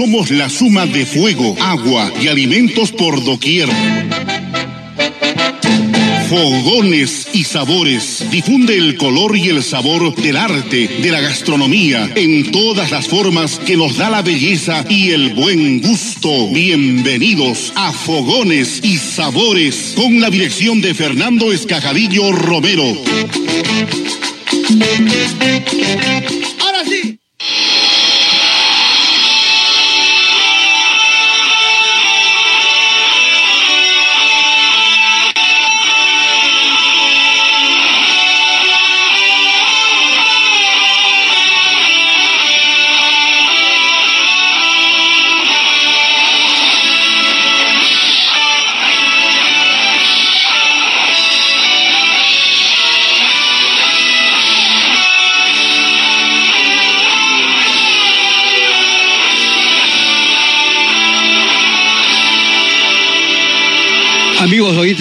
somos la suma de fuego, agua y alimentos por doquier. Fogones y sabores. Difunde el color y el sabor del arte, de la gastronomía, en todas las formas que nos da la belleza y el buen gusto. Bienvenidos a Fogones y Sabores, con la dirección de Fernando Escajadillo Romero.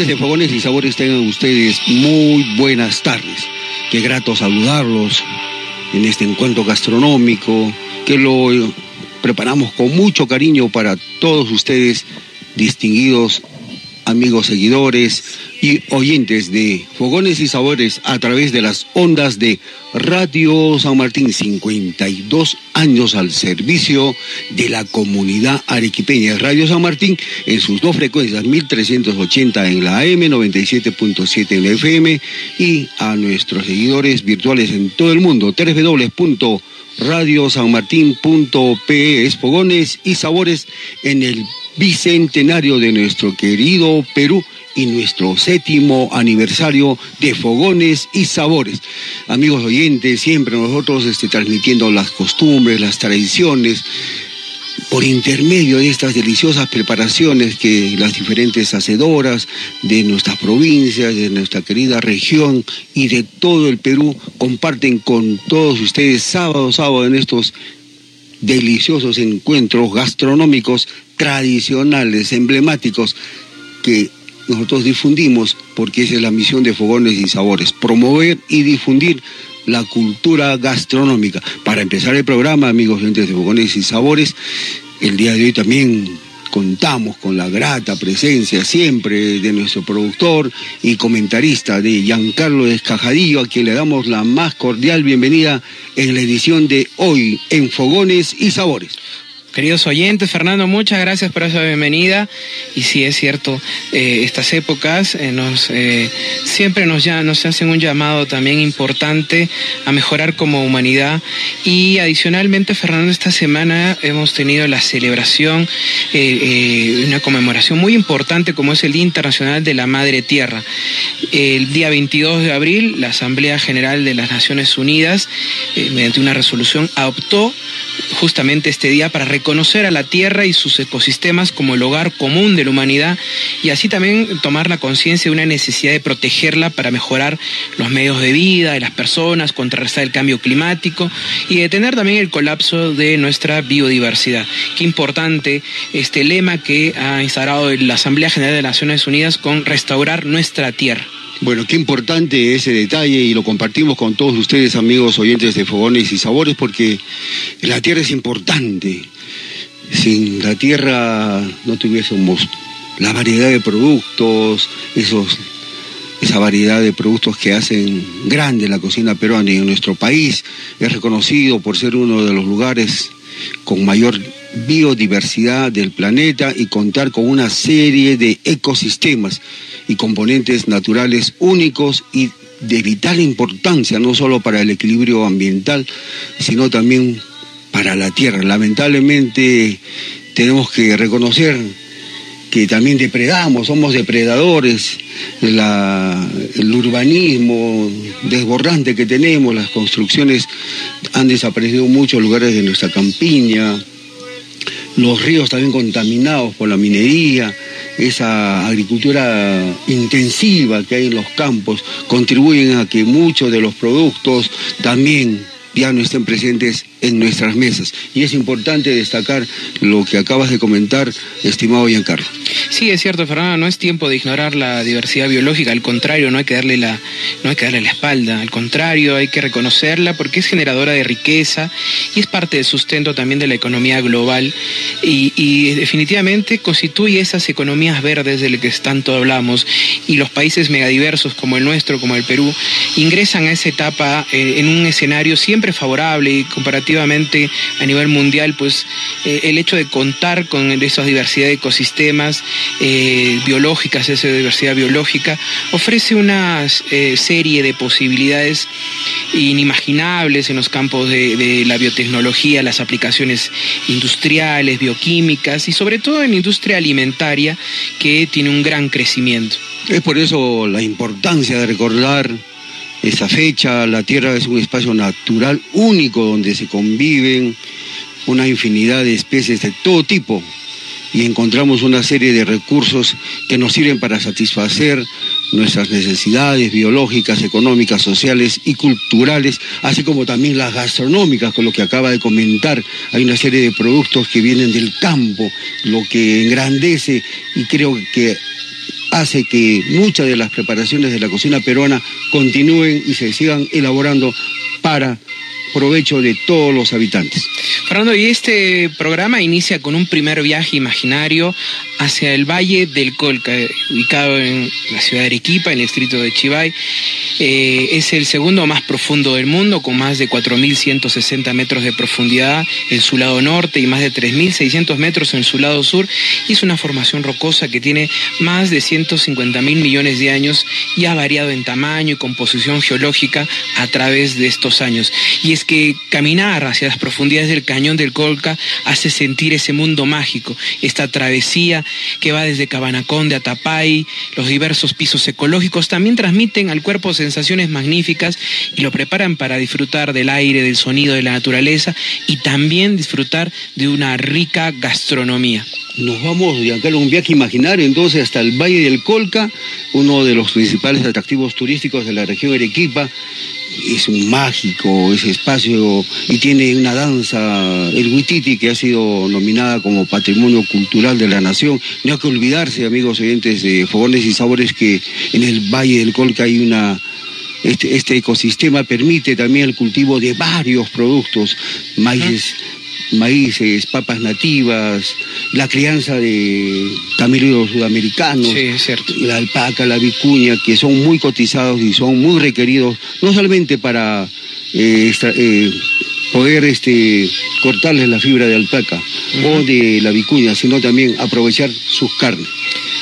De Fogones y Sabores, tengan ustedes muy buenas tardes. Qué grato saludarlos en este encuentro gastronómico que lo preparamos con mucho cariño para todos ustedes, distinguidos amigos seguidores y oyentes de Fogones y Sabores a través de las ondas de Radio San Martín, 52 años al servicio de la comunidad arequipeña. Radio San Martín en sus dos frecuencias, 1380 en la AM, 97.7 en la FM y a nuestros seguidores virtuales en todo el mundo, www.radiosanmartin.pe es Fogones y Sabores en el bicentenario de nuestro querido Perú y nuestro séptimo aniversario de Fogones y Sabores. Amigos oyentes, siempre nosotros este, transmitiendo las costumbres, las tradiciones, por intermedio de estas deliciosas preparaciones que las diferentes hacedoras de nuestras provincias, de nuestra querida región y de todo el Perú comparten con todos ustedes sábado, sábado en estos deliciosos encuentros gastronómicos tradicionales, emblemáticos, que nosotros difundimos, porque esa es la misión de Fogones y Sabores, promover y difundir la cultura gastronómica. Para empezar el programa, amigos oyentes de Fogones y Sabores, el día de hoy también contamos con la grata presencia siempre de nuestro productor y comentarista de Giancarlo Escajadillo, a quien le damos la más cordial bienvenida en la edición de hoy en Fogones y Sabores. Queridos oyentes, Fernando, muchas gracias por esa bienvenida. Y sí, es cierto, eh, estas épocas eh, nos, eh, siempre nos, ya, nos hacen un llamado también importante a mejorar como humanidad. Y adicionalmente, Fernando, esta semana hemos tenido la celebración, una conmemoración muy importante como es el Día Internacional de la Madre Tierra. El día 22 de abril, la Asamblea General de las Naciones Unidas, mediante una resolución, adoptó justamente este día para reconocer a la Tierra y sus ecosistemas como el hogar común de la humanidad y así también tomar la conciencia de una necesidad de protegerla para mejorar los medios de vida de las personas, contrarrestar el cambio climático y detener también el colapso de nuestra biodiversidad. Qué importante este lema que ha instaurado la Asamblea General de Naciones Unidas con restaurar nuestra tierra. Bueno, qué importante ese detalle y lo compartimos con todos ustedes, amigos oyentes de Fogones y Sabores, porque la tierra es importante. Sin la tierra no tuviésemos la variedad de productos, esa variedad de productos que hacen grande la cocina peruana y en nuestro país es reconocido por ser uno de los lugares con mayor biodiversidad del planeta y contar con una serie de ecosistemas y componentes naturales únicos y de vital importancia, no solo para el equilibrio ambiental, sino también para la tierra. Lamentablemente tenemos que reconocer que también depredamos, somos depredadores, el urbanismo desbordante que tenemos, las construcciones han desaparecido muchos lugares de nuestra campiña, los ríos también contaminados por la minería, esa agricultura intensiva que hay en los campos, contribuyen a que muchos de los productos también ya no estén presentes en nuestras mesas. Y es importante destacar lo que acabas de comentar, estimado Giancarlo. Sí, es cierto, Fernando, no es tiempo de ignorar la diversidad biológica, al contrario, no hay que darle la, no hay que darle la espalda, al contrario, hay que reconocerla porque es generadora de riqueza y es parte del sustento también de la economía global y, definitivamente constituye esas economías verdes de las que tanto hablamos y los países megadiversos como el nuestro, como el Perú, ingresan a esa etapa eh, en un escenario siempre favorable y comparativamente a nivel mundial, pues eh, el hecho de contar con esa diversidad de ecosistemas eh, biológicas, esa diversidad biológica, ofrece una serie de posibilidades inimaginables en los campos de la biotecnología, las aplicaciones industriales, bioquímicas y sobre todo en la industria alimentaria que tiene un gran crecimiento. Es por eso la importancia de recordar esa fecha. La Tierra es un espacio natural único donde se conviven una infinidad de especies de todo tipo y encontramos una serie de recursos que nos sirven para satisfacer nuestras necesidades biológicas, económicas, sociales y culturales, así como también las gastronómicas, con lo que acaba de comentar. Hay una serie de productos que vienen del campo, lo que engrandece y creo que hace que muchas de las preparaciones de la cocina peruana continúen y se sigan elaborando para provecho de todos los habitantes. Fernando, y este programa inicia con un primer viaje imaginario hacia el Valle del Colca, ubicado en la ciudad de Arequipa, en el distrito de Chivay. Eh, es el segundo más profundo del mundo, con más de 4.160 metros de profundidad en su lado norte y más de 3.600 metros en su lado sur. Y es una formación rocosa que tiene más de 150 mil millones de años y ha variado en tamaño y composición geológica a través de estos años. Y es que caminar hacia las profundidades del cañón del Colca hace sentir ese mundo mágico, esta travesía que va desde Cabanacón de Atapay, los diversos pisos ecológicos, también transmiten al cuerpo sensaciones magníficas y lo preparan para disfrutar del aire, del sonido de la naturaleza y también disfrutar de una rica gastronomía. Nos vamos a un viaje imaginario entonces hasta el Valle del Colca, uno de los principales atractivos turísticos de la región Arequipa es un mágico ese espacio y tiene una danza, el Huititi, que ha sido nominada como Patrimonio Cultural de la Nación. No hay que olvidarse, amigos oyentes de Fogones y Sabores, que en el Valle del Colca hay una este, este, ecosistema permite también el cultivo de varios productos, maíces, maíces, papas nativas, la crianza de camellos sudamericanos, la alpaca, la vicuña, que son muy cotizados y son muy requeridos, no solamente para eh, eh, poder este, cortarles la fibra de alpaca o de la vicuña, sino también aprovechar sus carnes.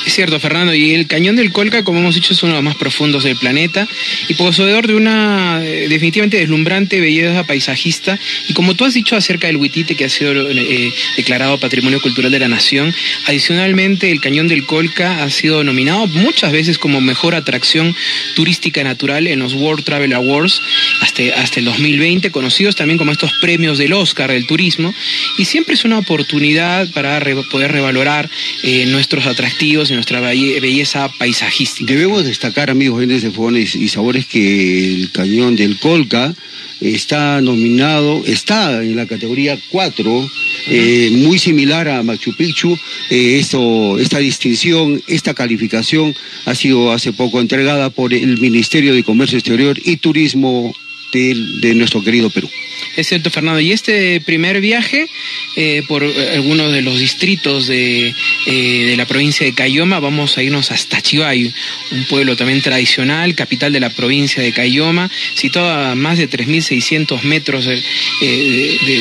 Es cierto, Fernando, y el cañón del Colca, como hemos dicho, es uno de los más profundos del planeta y poseedor de una eh, definitivamente deslumbrante belleza paisajista. Y como tú has dicho acerca del Huitite, que ha sido eh, declarado Patrimonio Cultural de la Nación, adicionalmente el cañón del Colca ha sido nominado muchas veces como mejor atracción turística natural en los World Travel Awards hasta, hasta el 2020, conocidos también como estos premios del Oscar del turismo. Y siempre es una oportunidad para poder revalorar eh, nuestros atractivos nuestra belleza paisajística. Debemos destacar, amigos de Fogones y Sabores, que el cañón del Colca está nominado, está en la categoría 4, eh, muy similar a Machu Picchu. Eh, esto, esta distinción, esta calificación ha sido hace poco entregada por el Ministerio de Comercio Exterior y Turismo de nuestro querido Perú. Es cierto, Fernando. Y este primer viaje eh, por eh, algunos de los distritos de, eh, de, la provincia de Cayoma, vamos a irnos hasta Chivay, un pueblo también tradicional, capital de la provincia de Cayoma, situado a más de 3.600 metros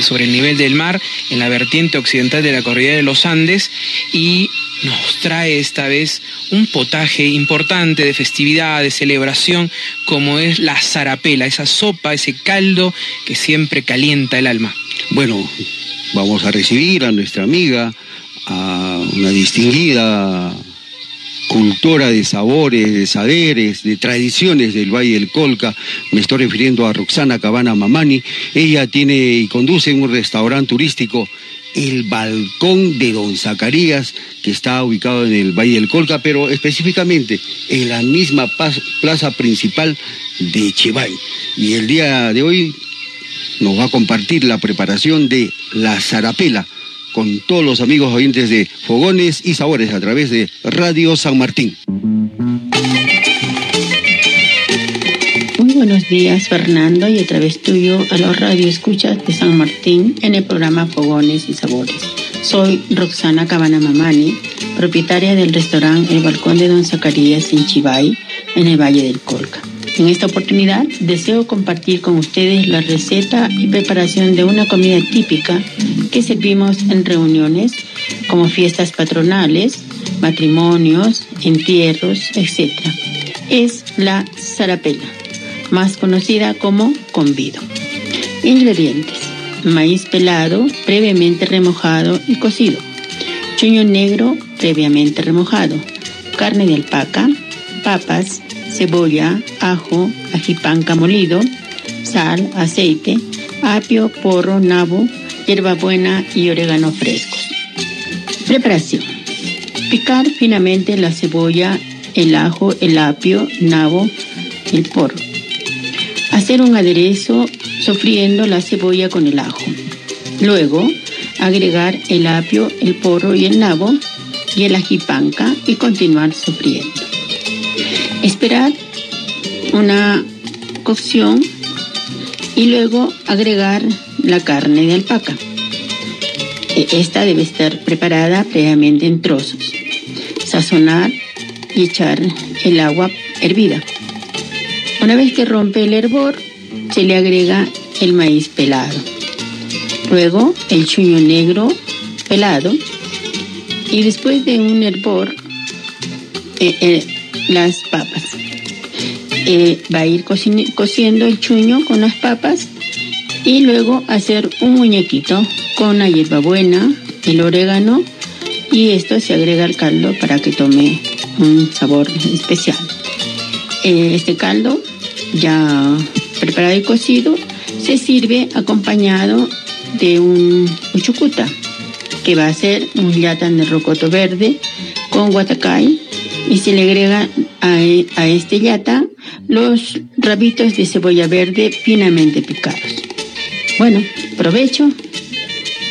sobre el nivel del mar, en la vertiente occidental de la cordillera de los Andes, y nos trae esta vez un potaje importante de festividad, de celebración, como es la zarapela, esa sopa, ese caldo que siempre calienta el alma. Bueno, vamos a recibir a nuestra amiga, a una distinguida cultora de sabores, de saberes, de tradiciones del Valle del Colca. Me estoy refiriendo a Roxana Cabana Mamani. Ella tiene y conduce un restaurante turístico el balcón de Don Zacarías, que está ubicado en el Valle del Colca, pero específicamente en la misma plaza principal de Chivay. Y el día de hoy nos va a compartir la preparación de la zarapela con todos los amigos oyentes de Fogones y Sabores a través de Radio San Martín. Buenos días Fernando y a través tuyo a los radioescuchas de San Martín en el programa Fogones y Sabores. Soy Roxana Cabana Mamani, propietaria del restaurante El Balcón de Don Zacarías en Chivay, en el Valle del Colca. En esta oportunidad deseo compartir con ustedes la receta y preparación de una comida típica que servimos en reuniones como fiestas patronales, matrimonios, entierros, etc. Es la zarapela, más conocida como convido. Ingredientes. Maíz pelado previamente remojado y cocido. Chuño negro previamente remojado. Carne de alpaca. Papas, cebolla, ajo, ajipanca molido, sal, aceite, apio, porro, nabo, hierbabuena y orégano frescos. Preparación. Picar finamente la cebolla, el ajo, el apio, nabo, el porro. Hacer un aderezo sofriendo la cebolla con el ajo. Luego, agregar el apio, el porro y el nabo y el ajipanca y continuar sofriendo. Esperar una cocción y luego agregar la carne de alpaca. E, esta debe estar preparada previamente en trozos. Sazonar y echar el agua hervida. Una vez que rompe el hervor, se le agrega el maíz pelado. Luego el chuño negro pelado. Y después de un hervor, eh, eh, las papas. Eh, va a ir cociendo el chuño con las papas y luego hacer un muñequito con la hierbabuena, el orégano y esto se agrega al caldo para que tome un sabor especial. Este caldo ya preparado y cocido se sirve acompañado de un uchucuta que va a ser un yatan de rocoto verde con guatacay y se le agrega a, este yata los rabitos de cebolla verde finamente picados. Bueno, provecho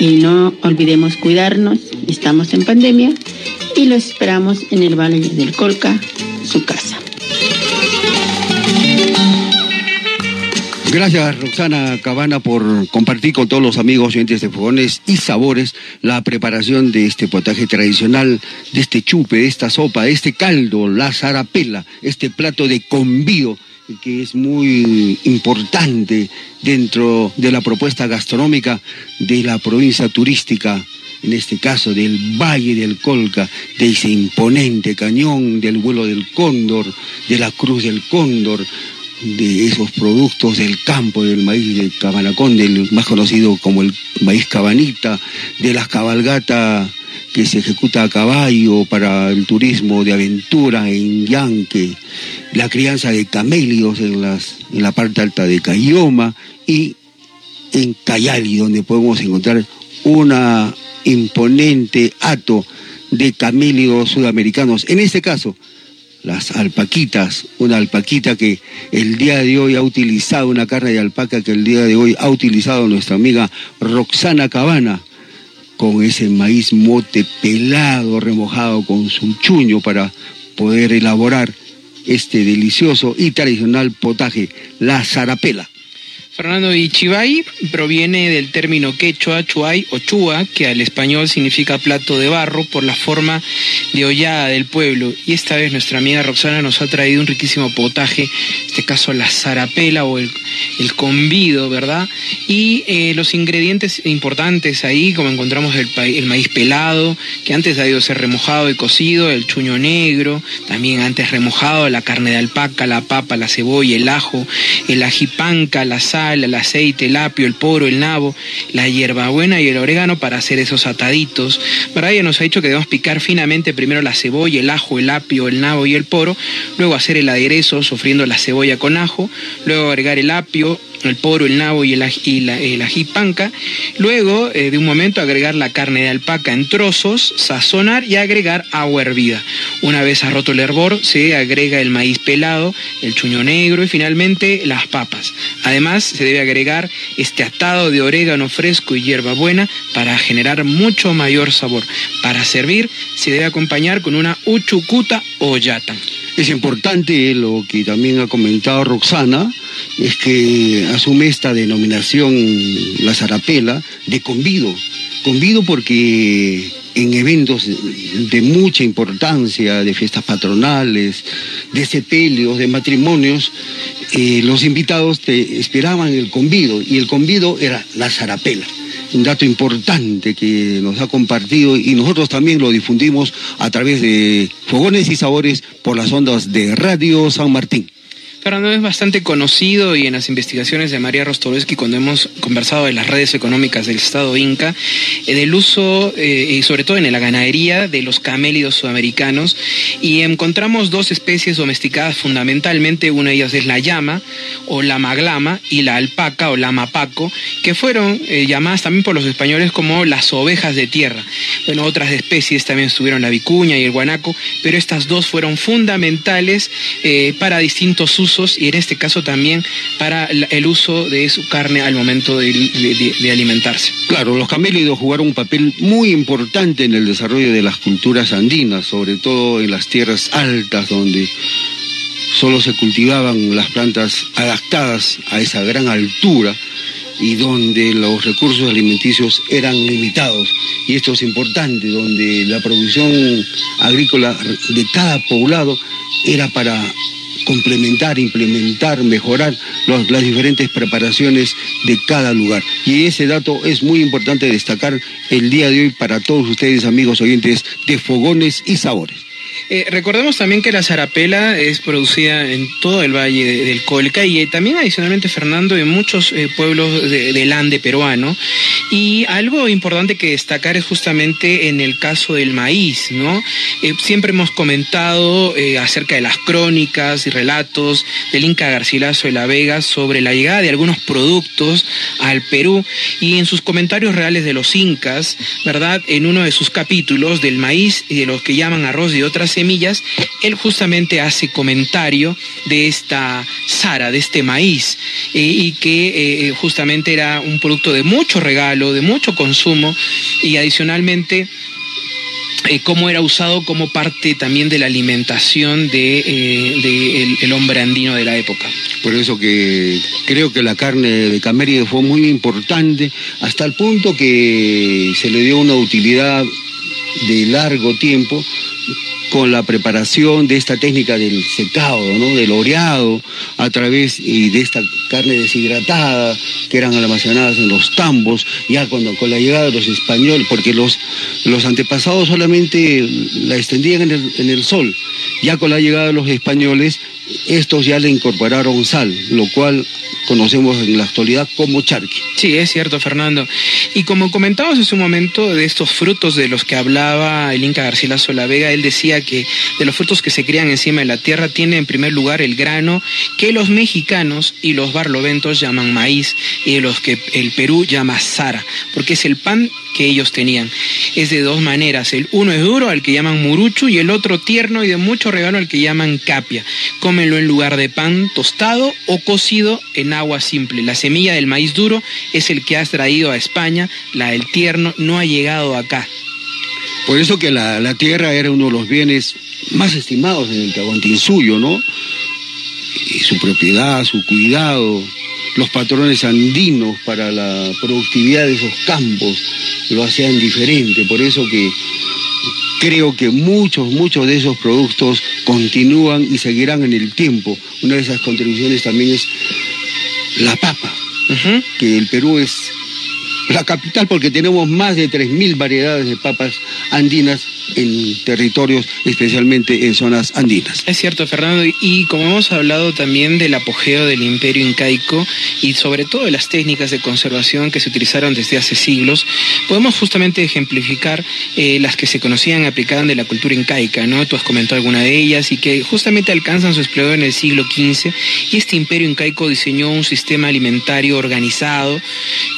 y no olvidemos cuidarnos, estamos en pandemia y los esperamos en el Valle del Colca, su casa. Gracias Roxana Cabana por compartir con todos los amigos oyentes de Fogones y Sabores la preparación de este potaje tradicional, de este chupe, de esta sopa, de este caldo, la zarapela, este plato de convío que es muy importante dentro de la propuesta gastronómica de la provincia turística en este caso del Valle del Colca, de ese imponente cañón, del vuelo del cóndor, de la cruz del cóndor, de esos productos del campo, del maíz de cabanacón, del más conocido como el maíz cabanita, de las cabalgatas que se ejecuta a caballo para el turismo de aventura en Yanque, la crianza de camelios en, las, en la parte alta de Cayoma y en Cayali, donde podemos encontrar una imponente hato de camelios sudamericanos. En este caso, las alpaquitas, una alpaquita que el día de hoy ha utilizado, una carne de alpaca que el día de hoy ha utilizado nuestra amiga Roxana Cabana, con ese maíz mote pelado, remojado con su chuño para poder elaborar este delicioso y tradicional potaje, la zarapela. Fernando, y chivay proviene del término quechua, chuay o chua, que al español significa plato de barro por la forma de hollada del pueblo. Y esta vez nuestra amiga Roxana nos ha traído un riquísimo potaje, en este caso la zarapela o el, convido, ¿verdad? Y eh, los ingredientes importantes ahí, como encontramos el, el maíz pelado, que antes ha debido ser remojado y cocido, el chuño negro, también antes remojado, la carne de alpaca, la papa, la cebolla, el ajo, el ajipanca, la sal, el aceite, el apio, el poro, el nabo, la hierbabuena y el orégano para hacer esos ataditos. Ella nos ha dicho que debemos picar finamente primero la cebolla, el ajo, el apio, el nabo y el poro, luego hacer el aderezo sofriendo la cebolla con ajo, luego agregar el apio, el poro, el nabo y el ají, el ají panca. Luego, eh, de un momento, agregar la carne de alpaca en trozos, sazonar y agregar agua hervida. Una vez roto el hervor, se agrega el maíz pelado, el chuño negro y finalmente las papas. Además, se debe agregar este atado de orégano fresco y hierbabuena para generar mucho mayor sabor. Para servir, se debe acompañar con una uchucuta o yata. Es importante lo que también ha comentado Roxana, es que asume esta denominación, la zarapela, de convido. Convido porque en eventos de mucha importancia, de fiestas patronales, de sepelios, de matrimonios, eh, los invitados te esperaban el convido y el convido era la zarapela. Un dato importante que nos ha compartido y nosotros también lo difundimos a través de Fogones y Sabores por las ondas de Radio San Martín. Fernando es bastante conocido y en las investigaciones de María Rostovsky, cuando hemos conversado de las redes económicas del Estado Inca, eh, del uso, eh, y sobre todo en la ganadería, de los camélidos sudamericanos, y encontramos dos especies domesticadas fundamentalmente, una de ellas es la llama o la maglama y la alpaca o la mapaco, que fueron eh, llamadas también por los españoles como las ovejas de tierra. Bueno, otras especies también estuvieron la vicuña y el guanaco, pero estas dos fueron fundamentales para distintos usos y en este caso también para el uso de su carne al momento de, alimentarse. Claro, los camélidos jugaron un papel muy importante en el desarrollo de las culturas andinas, sobre todo en las tierras altas donde solo se cultivaban las plantas adaptadas a esa gran altura y donde los recursos alimenticios eran limitados. Y esto es importante, donde la producción agrícola de cada poblado era para complementar, implementar, mejorar las diferentes preparaciones de cada lugar. Y ese dato es muy importante destacar el día de hoy para todos ustedes, amigos oyentes de Fogones y Sabores. Eh, recordemos también que la zarapela es producida en todo el valle del Colca y eh, también adicionalmente, Fernando, en muchos eh, pueblos del Ande peruano. Y algo importante que destacar es justamente en el caso del maíz, ¿no? siempre hemos comentado acerca de las crónicas y relatos del Inca Garcilaso de la Vega sobre la llegada de algunos productos al Perú y en sus comentarios reales de los incas, ¿verdad? En uno de sus capítulos del maíz y de los que llaman arroz y otras semillas, él justamente hace comentario de esta zara, de este maíz, eh, y que eh, justamente era un producto de mucho regalo, de mucho consumo, y adicionalmente eh, cómo era usado como parte también de la alimentación de, hombre andino de la época. Por eso que creo que la carne de camérido fue muy importante, hasta el punto que se le dio una utilidad de largo tiempo con la preparación de esta técnica del secado, ¿no? del oreado, a través de esta carne deshidratada que eran almacenadas en los tambos, ya cuando con la llegada de los españoles, porque los, los antepasados solamente la extendían en el, en el sol, ya con la llegada de los españoles, estos ya le incorporaron sal, lo cual conocemos en la actualidad como charqui. Sí, es cierto, Fernando. Y como comentábamos hace un momento de estos frutos de los que hablaba el Inca Garcilaso la Vega, él decía que de los frutos que se crían encima de la tierra tiene en primer lugar el grano que los mexicanos y los barloventos llaman maíz y de los que el Perú llama zara, porque es el pan que ellos tenían. Es de dos maneras. El uno es duro, al que llaman muruchu, y el otro tierno y de mucho regalo, al que llaman capia. Cómenlo en lugar de pan tostado o cocido en agua simple. La semilla del maíz duro es el que has traído a España, la del tierno no ha llegado acá. Por eso que la, tierra era uno de los bienes más estimados en el suyo, ¿no? Y su propiedad, su cuidado, los patrones andinos para la productividad de esos campos lo hacían diferente. Por eso que creo que muchos, muchos de esos productos continúan y seguirán en el tiempo. Una de esas contribuciones también es la papa, que el Perú es la capital porque tenemos más de 3.000 variedades de papas andinas en territorios, especialmente en zonas andinas. Es cierto, Fernando, y como hemos hablado también del apogeo del imperio incaico y sobre todo de las técnicas de conservación que se utilizaron desde hace siglos, podemos justamente ejemplificar eh, las que se conocían aplicaban de la cultura incaica, ¿no? Tú has comentado alguna de ellas y que justamente alcanzan su esplendor en el siglo XV y este imperio incaico diseñó un sistema alimentario organizado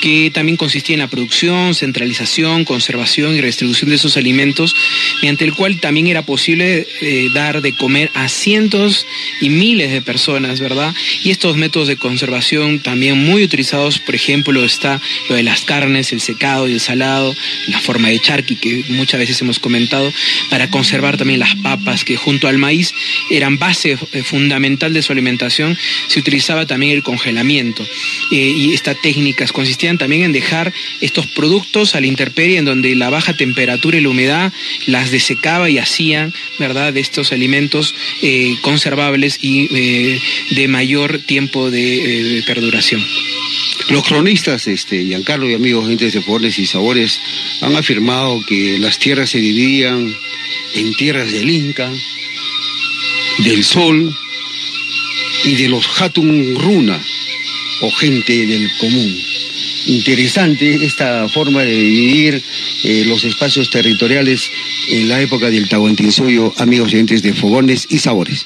que también consistía en la producción, centralización, conservación y redistribución de esos alimentos mediante el cual también era posible eh, dar de comer a cientos y miles de personas, ¿verdad? Y estos métodos de conservación también muy utilizados, por ejemplo, está lo de las carnes, el secado y el salado, la forma de charqui que muchas veces hemos comentado, para conservar también las papas que junto al maíz eran base eh, fundamental de su alimentación, se utilizaba también el congelamiento. Eh, y estas técnicas consistían también en dejar estos productos a la intemperie en donde la baja temperatura y la humedad las desecaba y hacían, ¿verdad?, de estos alimentos eh, conservables y eh, de mayor tiempo de, perduración. Los cronistas, este, Giancarlo y amigos, gentes de Fornes y Sabores, han afirmado que las tierras se dividían en tierras del Inca, del Sol y de los Hatun Runa, o gente del común interesante esta forma de dividir eh, los espacios territoriales en la época del Tahuantinsuyo, amigos y entes de fogones y sabores.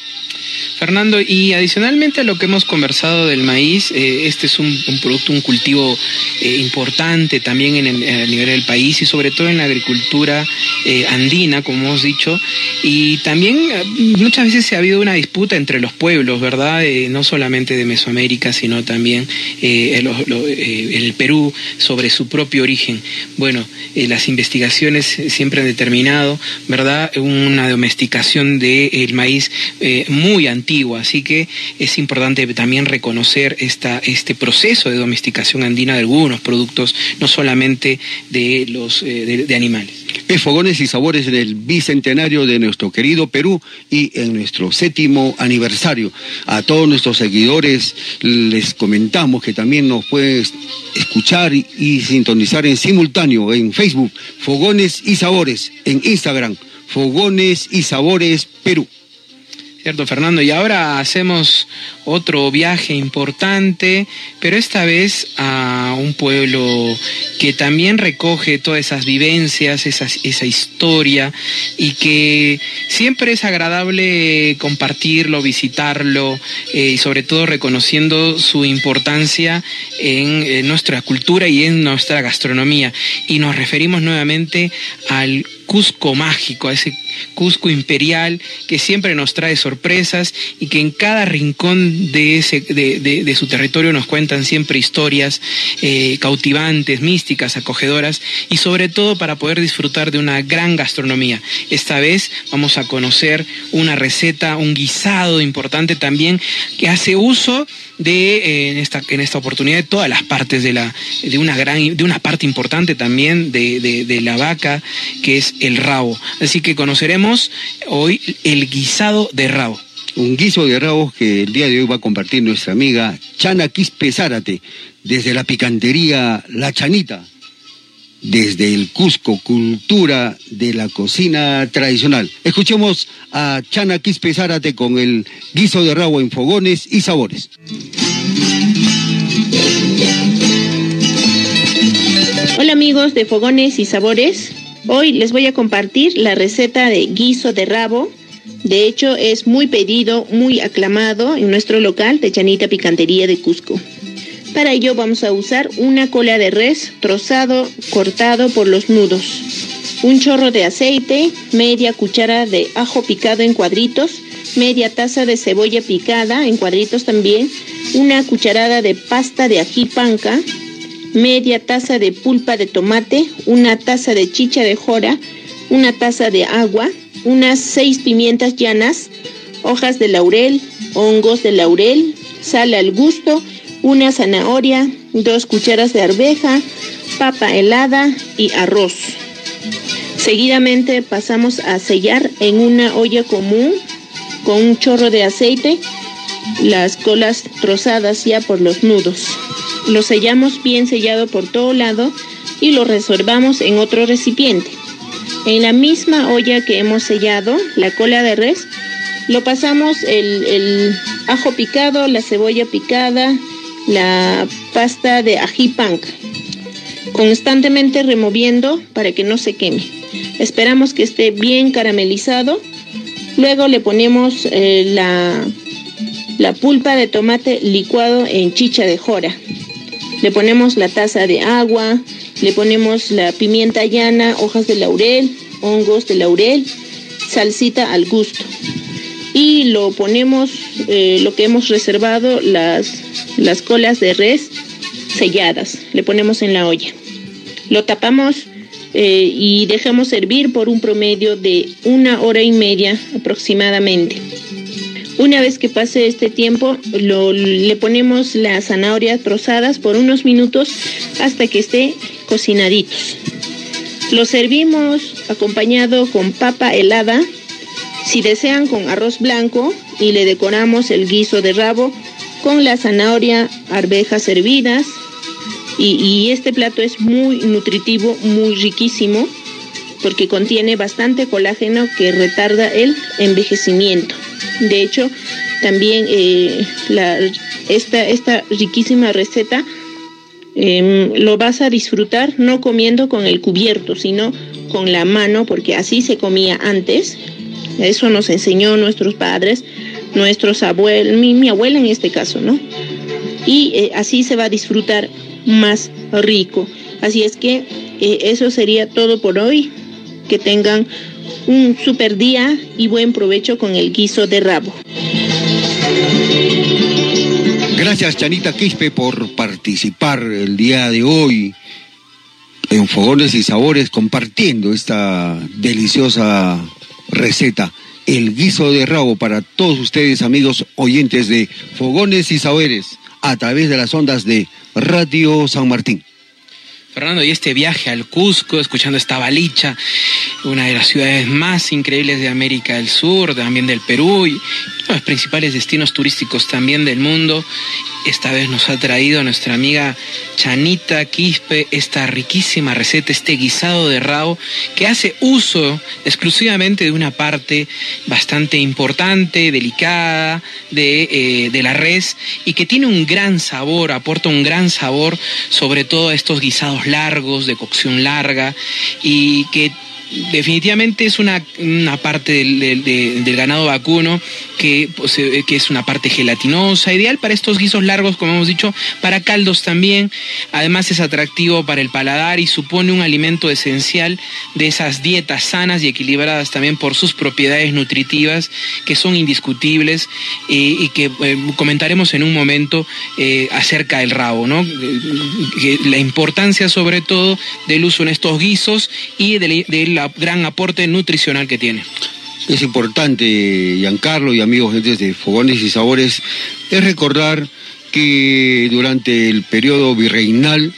Fernando, y adicionalmente a lo que hemos conversado del maíz, eh, este es un, producto, un cultivo eh, importante también en el, nivel del país y sobre todo en la agricultura eh, andina, como hemos dicho, y también muchas veces se ha habido una disputa entre los pueblos, ¿verdad? no solamente de Mesoamérica, sino también en el Perú sobre su propio origen. Bueno, las investigaciones siempre han determinado, ¿verdad? Una domesticación del maíz muy antigua así que es importante también reconocer esta, este proceso de domesticación andina de algunos productos, no solamente de los eh, de, animales. Es Fogones y Sabores en el bicentenario de nuestro querido Perú y en nuestro séptimo aniversario. A todos nuestros seguidores les comentamos que también nos pueden escuchar y sintonizar en simultáneo en Facebook, Fogones y Sabores, en Instagram, Fogones y Sabores Perú. Cierto, Fernando. Y ahora hacemos otro viaje importante, pero esta vez a un pueblo que también recoge todas esas vivencias, esa, historia, y que siempre es agradable compartirlo, visitarlo, eh, y sobre todo reconociendo su importancia en, en nuestra cultura y en nuestra gastronomía. Y nos referimos nuevamente al Cusco mágico, a ese Cusco imperial que siempre nos trae sorpresas y que en cada rincón de, ese, de, su territorio nos cuentan siempre historias eh, cautivantes, místicas, acogedoras y sobre todo para poder disfrutar de una gran gastronomía. Esta vez vamos a conocer una receta, un guisado importante también que hace uso de eh, en, esta, en esta oportunidad de todas las partes de la de una gran de una parte importante también de, de la vaca que es el rabo. Así que conoceremos hoy el guisado de rabo. Un guiso de rabo que el día de hoy va a compartir nuestra amiga Chana Quispe Zárate, desde la picantería La Chanita, desde el Cusco, cultura de la cocina tradicional. Escuchemos a Chana Quispe Zárate con el guiso de rabo en fogones y sabores. Hola amigos de Fogones y Sabores. Hoy les voy a compartir la receta de guiso de rabo. De hecho, es muy pedido, muy aclamado en nuestro local de Chanita Picantería de Cusco. Para ello vamos a usar una cola de res trozado, cortado por los nudos, un chorro de aceite, media cuchara de ajo picado en cuadritos, media taza de cebolla picada en cuadritos también, una cucharada de pasta de ají panca, media taza de pulpa de tomate, una taza de chicha de jora, una taza de agua, unas seis pimientas llanas, hojas de laurel, hongos de laurel, sal al gusto, una zanahoria, dos cucharas de arveja, papa helada y arroz. Seguidamente pasamos a sellar en una olla común con un chorro de aceite las colas trozadas ya por los nudos. Lo sellamos bien sellado por todo lado y lo reservamos en otro recipiente. En la misma olla que hemos sellado, la cola de res, lo pasamos el, el ajo picado, la cebolla picada, la pasta de ají panca, constantemente removiendo para que no se queme. Esperamos que esté bien caramelizado. Luego le ponemos eh, la, la pulpa de tomate licuado en chicha de jora. Le ponemos la taza de agua, le ponemos la pimienta llana, hojas de laurel, hongos de laurel, salsita al gusto. Y lo ponemos, eh, lo que hemos reservado, las, las colas de res selladas, le ponemos en la olla. Lo tapamos eh, y dejamos hervir por un promedio de una hora y media aproximadamente. Una vez que pase este tiempo, le ponemos las zanahorias trozadas por unos minutos hasta que esté cocinaditos. Lo servimos acompañado con papa helada, si desean con arroz blanco y le decoramos el guiso de rabo con la zanahoria, arvejas hervidas, y, este plato es muy nutritivo, muy riquísimo, porque contiene bastante colágeno que retarda el envejecimiento. De hecho, también eh, esta, esta riquísima receta em, lo vas a disfrutar no comiendo con el cubierto, sino con la mano, porque así se comía antes. Eso nos enseñó nuestros padres, nuestros abuelos, mi, abuela en este caso, ¿no? Y eh, así se va a disfrutar más rico. Así es que eh, eso sería todo por hoy. Que tengan un super día y buen provecho con el guiso de rabo. Gracias Chanita Quispe por participar el día de hoy en Fogones y Sabores compartiendo esta deliciosa receta, el guiso de rabo para todos ustedes amigos oyentes de Fogones y Sabores a través de las ondas de Radio San Martín. Fernando, y este viaje al Cusco, escuchando esta balicha, una de las ciudades más increíbles de América del Sur, también del Perú, y los principales destinos turísticos también del mundo. Esta vez nos ha traído nuestra amiga Chanita Quispe esta riquísima receta, este guisado de rabo, que hace uso exclusivamente de una parte bastante importante, delicada de, eh, de la res y que tiene un gran sabor, aporta un gran sabor, sobre todo a estos guisados largos, de cocción larga, y que definitivamente es una, parte del, ganado vacuno que, pues, eh, que, es una parte gelatinosa, ideal para estos guisos largos, como hemos dicho, para caldos también. Además es atractivo para el paladar y supone un alimento esencial de esas dietas sanas y equilibradas también por sus propiedades nutritivas que son indiscutibles eh, y que eh, comentaremos en un momento acerca del rabo, ¿no? la importancia sobre todo del uso en estos guisos y de la gran aporte nutricional que tiene. Es importante, Giancarlo y amigos de Fogones y Sabores, es recordar que durante el periodo virreinal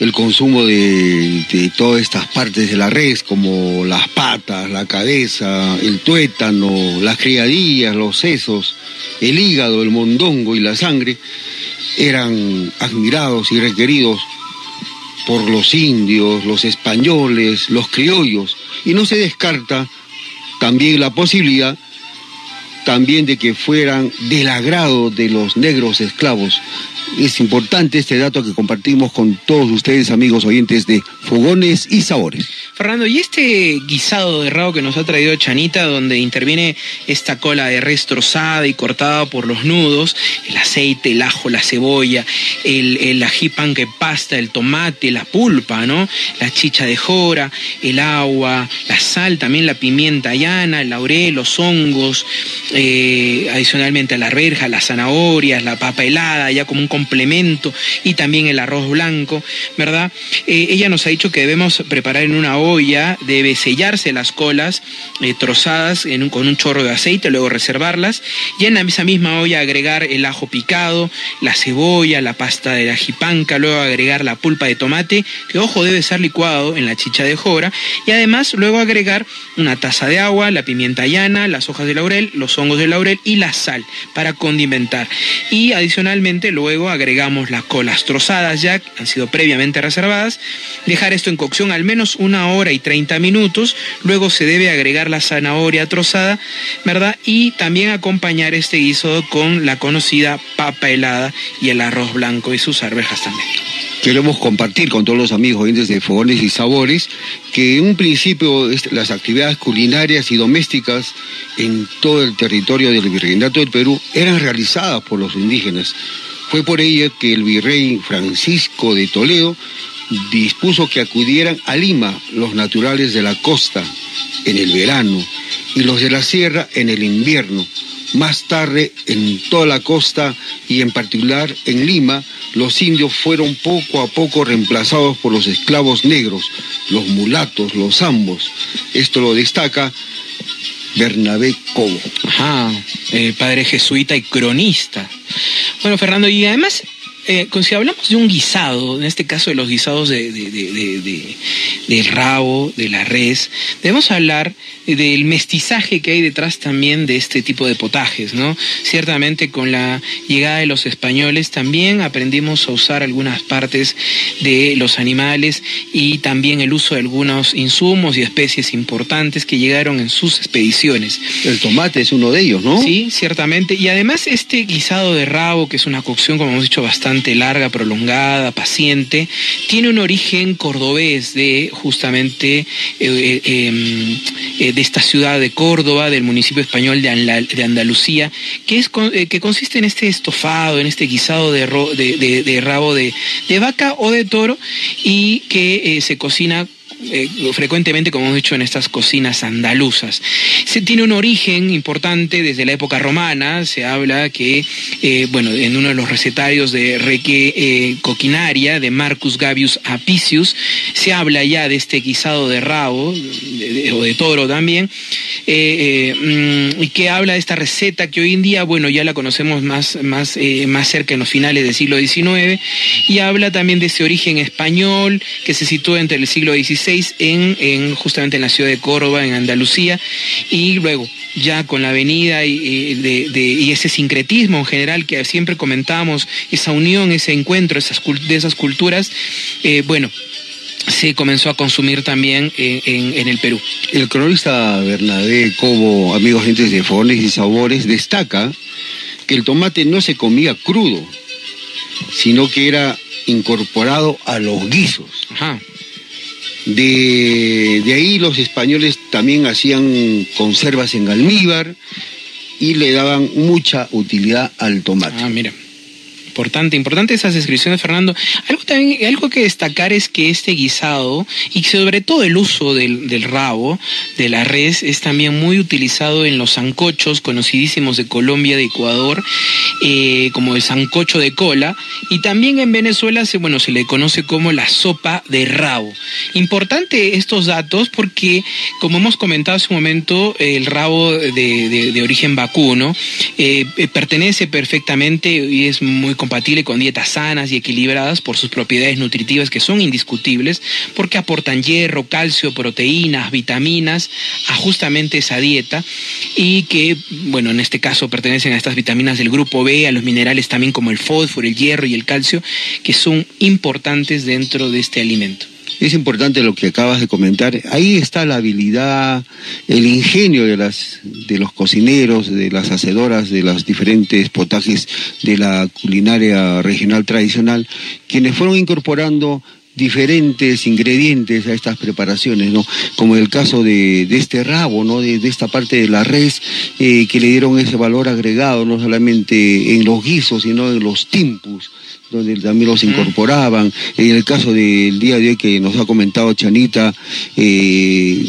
el consumo de, de, todas estas partes de la res, como las patas, la cabeza, el tuétano, las criadillas, los sesos, el hígado, el mondongo y la sangre, eran admirados y requeridos por los indios, los españoles, los criollos, y no se descarta también la posibilidad también de que fueran del agrado de los negros esclavos. Es importante este dato que compartimos con todos ustedes, amigos oyentes de Fogones y Sabores. Fernando, y este guisado de rabo que nos ha traído Chanita, donde interviene esta cola de res trozada y cortada por los nudos, el aceite, el ajo, la cebolla, el, ají pan que pasta, el tomate, la pulpa, ¿no? La chicha de jora, el agua, la sal, también la pimienta llana, el laurel, los hongos, eh, adicionalmente a la arveja, las zanahorias, la papa helada, ya como un complemento, y también el arroz blanco, ¿verdad? Eh, ella nos ha dicho que debemos preparar en una olla, debe sellarse las colas eh, trozadas con un chorro de aceite, luego reservarlas, y en esa misma olla agregar el ajo picado, la cebolla, la pasta de la jipanca, luego agregar la pulpa de tomate, que ojo debe ser licuado en la chicha de jora, y además luego agregar una taza de agua, la pimienta llana, las hojas de laurel, los hongos de laurel y la sal para condimentar. Y adicionalmente agregamos las colas trozadas ya, han sido previamente reservadas, dejar esto en cocción al menos una hora y 30 minutos, luego se debe agregar la zanahoria trozada, ¿verdad? Y también acompañar este guiso con la conocida papa helada y el arroz blanco y sus arvejas también queremos compartir con todos los amigos oyentes de Fogones y Sabores que en un principio las actividades culinarias y domésticas en todo el territorio del Virreinato del Perú eran realizadas por los indígenas. Fue por ello que el virrey Francisco de Toledo dispuso que acudieran a Lima los naturales de la costa en el verano y los de la sierra en el invierno más tarde, en toda la costa y en particular en Lima, los indios fueron poco a poco reemplazados por los esclavos negros, los mulatos, los ambos. Esto lo destaca Bernabé Cobo. Ajá, eh, padre jesuita y cronista. Bueno, Fernando, y además eh, si hablamos de un guisado, en este caso de los guisados de, del rabo, de la res, debemos hablar del mestizaje que hay detrás también de este tipo de potajes, ¿no? Ciertamente con la llegada de los españoles también aprendimos a usar algunas partes de los animales y también el uso de algunos insumos y especies importantes que llegaron en sus expediciones. El tomate es uno de ellos, ¿no? Sí, ciertamente. Y además este guisado de rabo, que es una cocción, como hemos dicho, bastante larga, prolongada, paciente, tiene un origen cordobés de justamente eh, eh, em, eh, de esta ciudad de Córdoba, del municipio español de, Andalucía, que, es, que consiste en este estofado, en este guisado de, de rabo de, vaca o de toro y que se cocina eh, frecuentemente, como hemos dicho, en estas cocinas andaluzas. Se tiene un origen importante desde la época romana, se habla que, eh, bueno, en uno de los recetarios de Reque eh, Coquinaria, de Marcus Gavius Apicius, se habla ya de este guisado de rabo, o de toro también, mm, y que habla de esta receta que hoy en día, bueno, ya la conocemos más, más, más cerca en los finales del siglo XIX, y habla también de ese origen español que se sitúa entre el siglo XVI en, justamente en la ciudad de Córdoba, en Andalucía, y luego ya con la avenida y, ese sincretismo en general que siempre comentamos, esa unión, ese encuentro esas, de esas culturas, eh, bueno, se comenzó a consumir también en, el Perú. El cronista Bernabé Cobo, amigos gentes de Fogones y Sabores, destaca que el tomate no se comía crudo, sino que era incorporado a los guisos. Ajá. De, ahí los españoles también hacían conservas en almíbar y le daban mucha utilidad al tomate. Ah, mira importante, importante esas descripciones, Fernando. Algo también, algo que destacar es que este guisado, y sobre todo el uso del, rabo, de la res, es también muy utilizado en los zancochos conocidísimos de Colombia, de Ecuador, eh, como el sancocho de cola, y también en Venezuela se, bueno, se le conoce como la sopa de rabo. Importante estos datos porque, como hemos comentado hace un momento, el rabo de, origen vacuno eh, eh, pertenece perfectamente y es muy compatible con dietas sanas y equilibradas por sus propiedades nutritivas que son indiscutibles, porque aportan hierro, calcio, proteínas, vitaminas a justamente esa dieta y que, bueno, en este caso pertenecen a estas vitaminas del grupo B, a los minerales también como el fósforo, el hierro y el calcio, que son importantes dentro de este alimento. Es importante lo que acabas de comentar. Ahí está la habilidad, el ingenio de, las, de los cocineros, de las hacedoras, de los diferentes potajes de la culinaria regional tradicional, quienes fueron incorporando diferentes ingredientes a estas preparaciones, ¿no? Como el caso de, este rabo, ¿no? De, esta parte de la res, eh, que le dieron ese valor agregado, no solamente en los guisos, sino en los timpus donde también los incorporaban. En el caso del día de hoy que nos ha comentado Chanita, eh,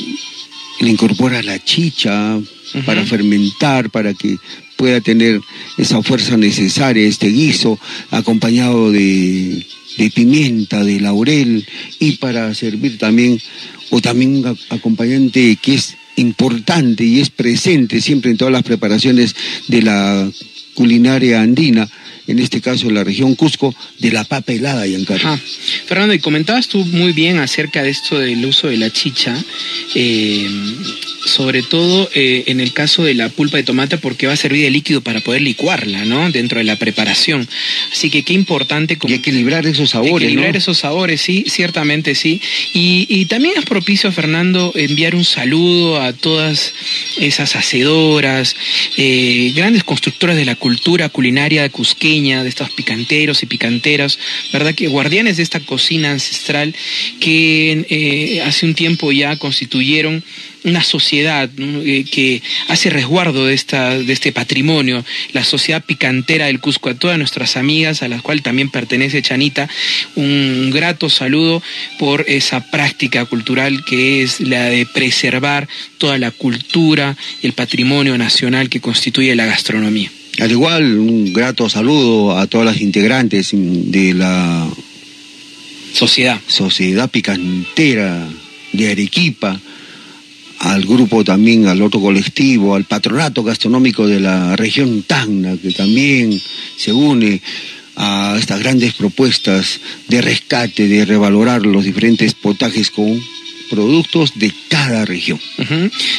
le incorpora la chicha para fermentar, para que pueda tener esa fuerza necesaria, este guiso, acompañado de, de pimienta, de laurel, y para servir también, o también un acompañante que es importante y es presente siempre en todas las preparaciones de la culinaria andina, en este caso la región Cusco, de la papa helada, y Ajá. Fernando, y comentabas tú muy bien acerca de esto del uso de la chicha. Eh, sobre todo eh, en el caso de la pulpa de tomate porque va a servir de líquido para poder licuarla, ¿no? Dentro de la preparación. Así que qué importante... Como, y equilibrar esos sabores, Equilibrar esos sabores, sí, ciertamente sí. Y, también es propicio, Fernando, enviar un saludo a todas esas hacedoras, eh, grandes constructoras de la cultura culinaria cusqueña, de estos picanteros y picanteras, ¿verdad? Que guardianes de esta cocina ancestral que eh, hace un tiempo ya constituyeron una sociedad eh, que hace resguardo de, esta, de este patrimonio, la sociedad picantera del Cusco, a todas nuestras amigas, a las cuales también pertenece Chanita, un grato saludo por esa práctica cultural que es la de preservar toda la cultura y el patrimonio nacional que constituye la gastronomía. Al igual, un grato saludo a todas las integrantes de la sociedad, sociedad picantera de Arequipa, al grupo también, al otro colectivo, al patronato gastronómico de la región Tacna, que también se une a estas grandes propuestas de rescate, de revalorar los diferentes potajes con productos de cada región.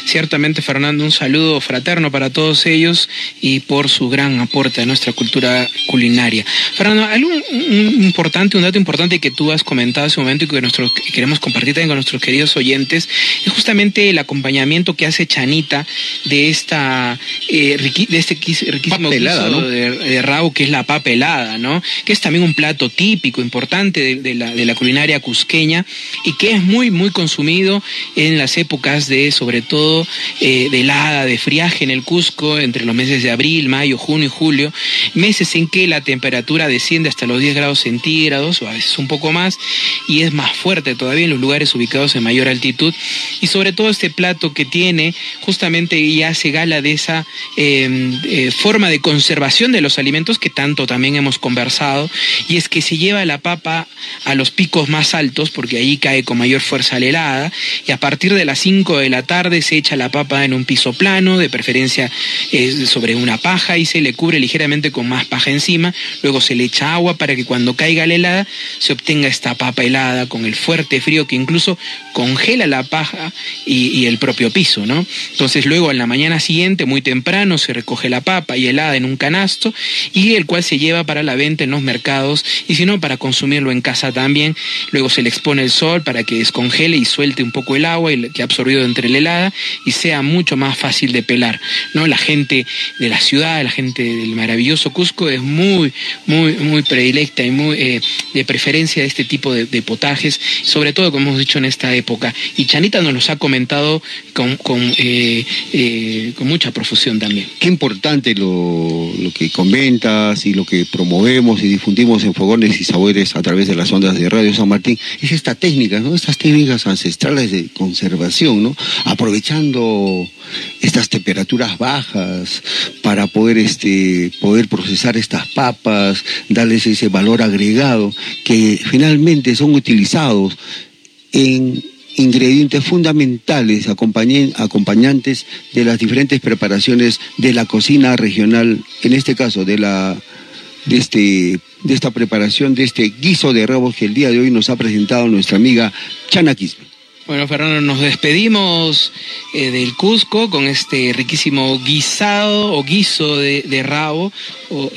Ciertamente, Fernando, un saludo fraterno para todos ellos y por su gran aporte a nuestra cultura culinaria. Fernando, algo importante, un dato importante que tú has comentado hace un momento y que queremos compartir también con nuestros queridos oyentes, es justamente el acompañamiento que hace Chanita de esta eh, de este riquísimo guiso de, rabo que es la papelada, ¿no? Que es también un plato típico, importante de, la, de la culinaria cusqueña y que es muy, muy consumido en las épocas de, sobre todo, eh, de helada, de friaje en el Cusco, entre los meses de abril, mayo, junio y julio, meses en que la temperatura desciende hasta los 10 grados centígrados, o a veces un poco más, y es más fuerte todavía en los lugares ubicados en mayor altitud, y sobre todo este plato que tiene justamente y hace gala de esa em, eh, forma de conservación de los alimentos que tanto también hemos conversado, y es que se lleva la papa a los picos más altos, porque ahí cae con mayor fuerza la helada, y a partir de las 5 de la tarde se echa la papa en un piso plano, de preferencia eh, sobre una paja y se le cubre ligeramente con más paja encima, luego se le echa agua para que cuando caiga la helada se obtenga esta papa helada con el fuerte frío que incluso congela la paja y, el propio piso, ¿no? Entonces luego en la mañana siguiente, muy temprano, se recoge la papa y helada en un canasto y el cual se lleva para la venta en los mercados y si no para consumirlo en casa también, luego se le expone el sol para que descongele y suelte un poco el agua que ha absorbido entre la helada y sea mucho más fácil de pelar. ¿no? La gente de la ciudad, la gente del maravilloso Cusco es muy, muy, muy predilecta y muy eh, de preferencia de este tipo de, potajes, sobre todo como hemos dicho en esta época. Y Chanita nos los ha comentado con, con, eh, eh, con mucha profusión también. Qué importante lo, lo que comentas y lo que promovemos y difundimos en Fogones y Sabores a través de las ondas de Radio San Martín, es esta técnica, ¿no? Estas técnicas ancestrales de conservación, ¿no? Aprovechando estas temperaturas bajas para poder, este, poder procesar estas papas, darles ese valor agregado que finalmente son utilizados en ingredientes fundamentales, acompañantes de las diferentes preparaciones de la cocina regional, en este caso de la de este de esta preparación de este guiso de rabos que el día de hoy nos ha presentado nuestra amiga Chana Quispe. Bueno, Fernando, nos despedimos eh, del Cusco con este riquísimo guisado o guiso de, rabo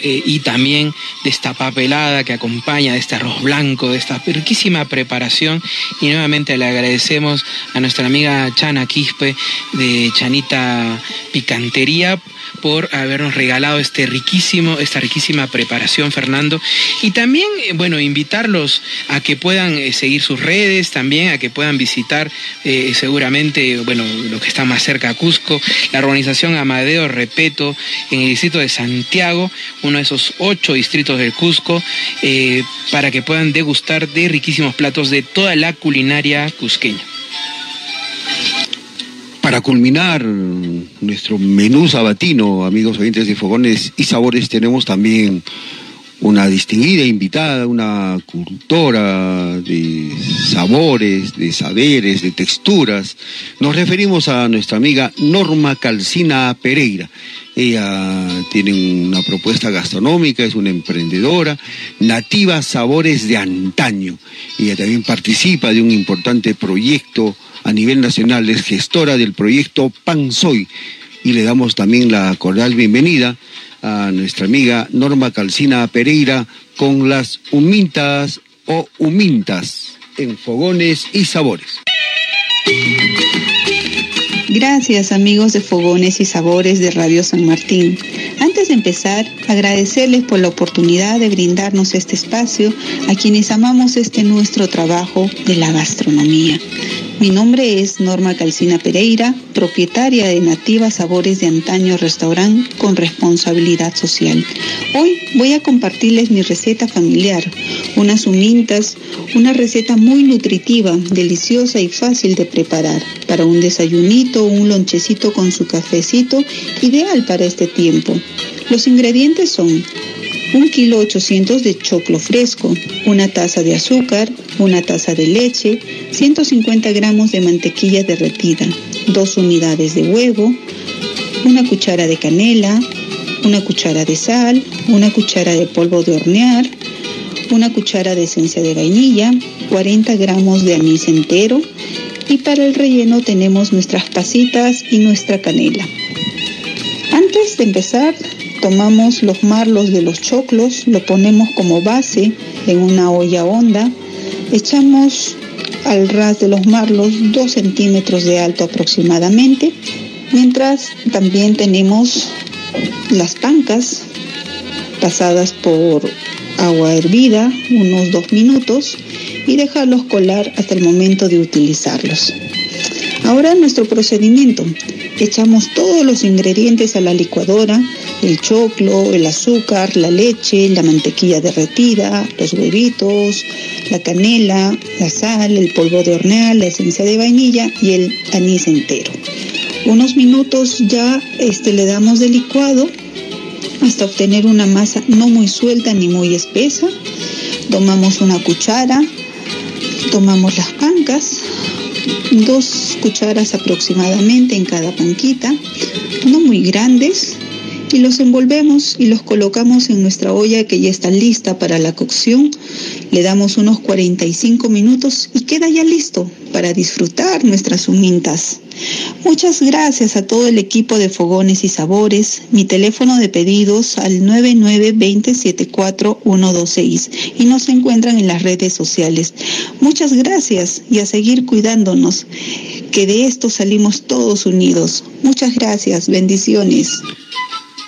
eh, y también de esta papelada que acompaña de este arroz blanco, de esta riquísima preparación. Y nuevamente le agradecemos a nuestra amiga Chana Quispe de Chanita Picantería por habernos regalado este riquísimo, esta riquísima preparación, Fernando. Y también, eh, bueno, invitarlos a que puedan seguir sus redes, también a que puedan visitar eh, seguramente, bueno, lo que está más cerca a Cusco, la organización Amadeo Repeto en el distrito de Santiago, uno de esos ocho distritos del Cusco, eh, para que puedan degustar de riquísimos platos de toda la culinaria cusqueña. Para culminar nuestro menú sabatino, amigos oyentes de Fogones y Sabores, tenemos también una distinguida invitada, una cultora de sabores, de saberes, de texturas. Nos referimos a nuestra amiga Norma Calcina Pereira. Ella tiene una propuesta gastronómica, es una emprendedora, nativa sabores de antaño. Ella también participa de un importante proyecto a nivel nacional, es gestora del proyecto Pan Soy. Y le damos también la cordial bienvenida a nuestra amiga Norma Calcina Pereira con las humintas o humintas en fogones y sabores. Gracias amigos de Fogones y Sabores de Radio San Martín. Antes de empezar, agradecerles por la oportunidad de brindarnos este espacio a quienes amamos este nuestro trabajo de la gastronomía. Mi nombre es Norma Calcina Pereira, propietaria de Nativa Sabores de Antaño Restaurant con responsabilidad social. Hoy voy a compartirles mi receta familiar, unas humintas, una receta muy nutritiva, deliciosa y fácil de preparar para un desayunito o un lonchecito con su cafecito, ideal para este tiempo. Los ingredientes son un kilo 800 de choclo fresco, una taza de azúcar, una taza de leche, 150 gramos de mantequilla derretida, dos unidades de huevo, una cuchara de canela, una cuchara de sal, una cuchara de polvo de hornear, una cuchara de esencia de vainilla, 40 gramos de anís entero y para el relleno tenemos nuestras pasitas y nuestra canela. Antes de empezar, tomamos los marlos de los choclos, lo ponemos como base en una olla honda, echamos al ras de los marlos 2 centímetros de alto aproximadamente, mientras también tenemos las pancas pasadas por agua hervida unos dos minutos y dejarlos colar hasta el momento de utilizarlos. Ahora nuestro procedimiento. Echamos todos los ingredientes a la licuadora, el choclo, el azúcar, la leche, la mantequilla derretida, los huevitos, la canela, la sal, el polvo de hornear, la esencia de vainilla y el anís entero. Unos minutos ya este, le damos de licuado hasta obtener una masa no muy suelta ni muy espesa. Tomamos una cuchara, tomamos las pancas, dos cucharas aproximadamente en cada panquita, no muy grandes, y los envolvemos y los colocamos en nuestra olla que ya está lista para la cocción. Le damos unos 45 minutos y queda ya listo para disfrutar nuestras humintas. Muchas gracias a todo el equipo de Fogones y Sabores. Mi teléfono de pedidos al 992074126 y nos encuentran en las redes sociales. Muchas gracias y a seguir cuidándonos, que de esto salimos todos unidos. Muchas gracias, bendiciones.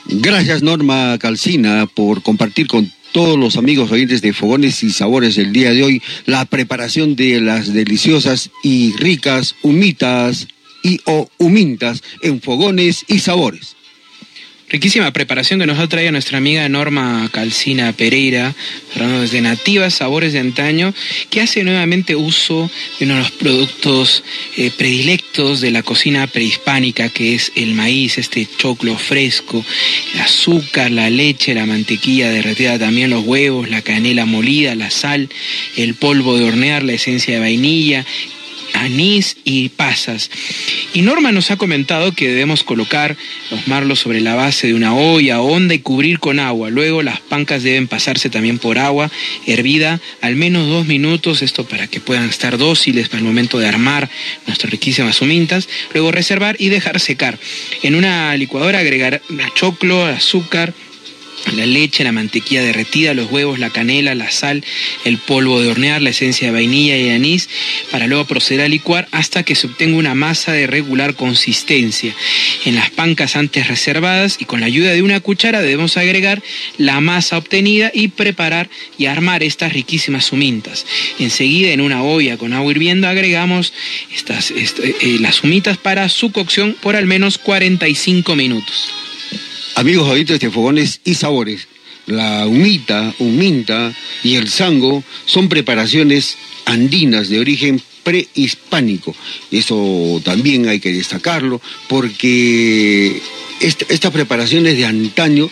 Gracias Norma Calcina por compartir con todos los amigos oyentes de Fogones y Sabores del día de hoy la preparación de las deliciosas y ricas humitas y o humintas en Fogones y Sabores. Riquísima preparación que nos ha traído nuestra amiga Norma Calcina Pereira, desde Nativas Sabores de Antaño, que hace nuevamente uso de uno de los productos eh, predilectos de la cocina prehispánica, que es el maíz, este choclo fresco, el azúcar, la leche, la mantequilla derretida, también los huevos, la canela molida, la sal, el polvo de hornear, la esencia de vainilla, anís y pasas. Y Norma nos ha comentado que debemos colocar los marlos sobre la base de una olla honda y cubrir con agua. Luego las pancas deben pasarse también por agua hervida al menos dos minutos, esto para que puedan estar dóciles para el momento de armar nuestras riquísimas humintas. Luego reservar y dejar secar. En una licuadora agregar choclo, azúcar, la leche, la mantequilla derretida, los huevos, la canela, la sal, el polvo de hornear, la esencia de vainilla y anís, para luego proceder a licuar hasta que se obtenga una masa de regular consistencia. En las pancas antes reservadas y con la ayuda de una cuchara debemos agregar la masa obtenida y preparar y armar estas riquísimas sumintas. Enseguida en una olla con agua hirviendo agregamos estas, eh, las sumitas para su cocción por al menos 45 minutos. Amigos oyentes de Fogones y Sabores, la humita, huminta y el sango son preparaciones andinas de origen prehispánico. Eso también hay que destacarlo porque estas preparaciones de antaño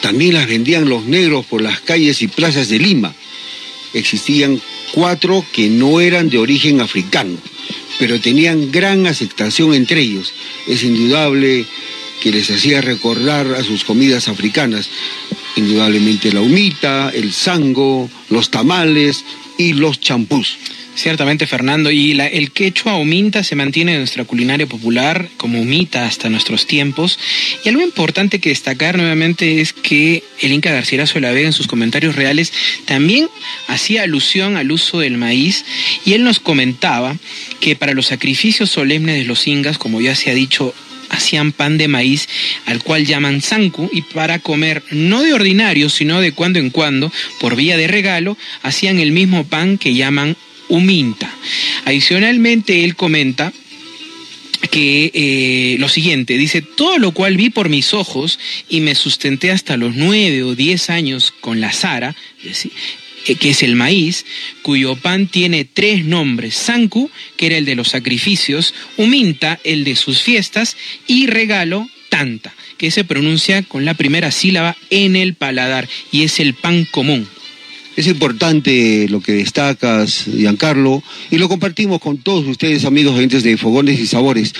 También las vendían los negros por las calles y plazas de Lima. Existían cuatro que no eran de origen africano, pero tenían gran aceptación entre ellos. Es indudable que les hacía recordar a sus comidas africanas. Indudablemente la humita, el sango, los tamales y los champús. Ciertamente, Fernando. Y el quechua huminta se mantiene en nuestra culinaria popular como humita hasta nuestros tiempos. Y algo importante que destacar nuevamente es que el Inca Garcilaso de la Vega en sus comentarios reales también hacía alusión al uso del maíz y él nos comentaba que para los sacrificios solemnes de los incas, como ya se ha dicho hacían pan de maíz al cual llaman zancu y para comer no de ordinario sino de cuando en cuando por vía de regalo hacían el mismo pan que llaman Uminta. Adicionalmente, él comenta que eh, lo siguiente, dice, todo lo cual vi por mis ojos y me sustenté hasta los nueve o diez años con la Sara, que es el maíz, cuyo pan tiene tres nombres, Sanku, que era el de los sacrificios, Uminta, el de sus fiestas, y regalo, Tanta, que se pronuncia con la primera sílaba en el paladar, y es el pan común. Es importante lo que destacas, Giancarlo, y lo compartimos con todos ustedes, amigos oyentes de Fogones y Sabores,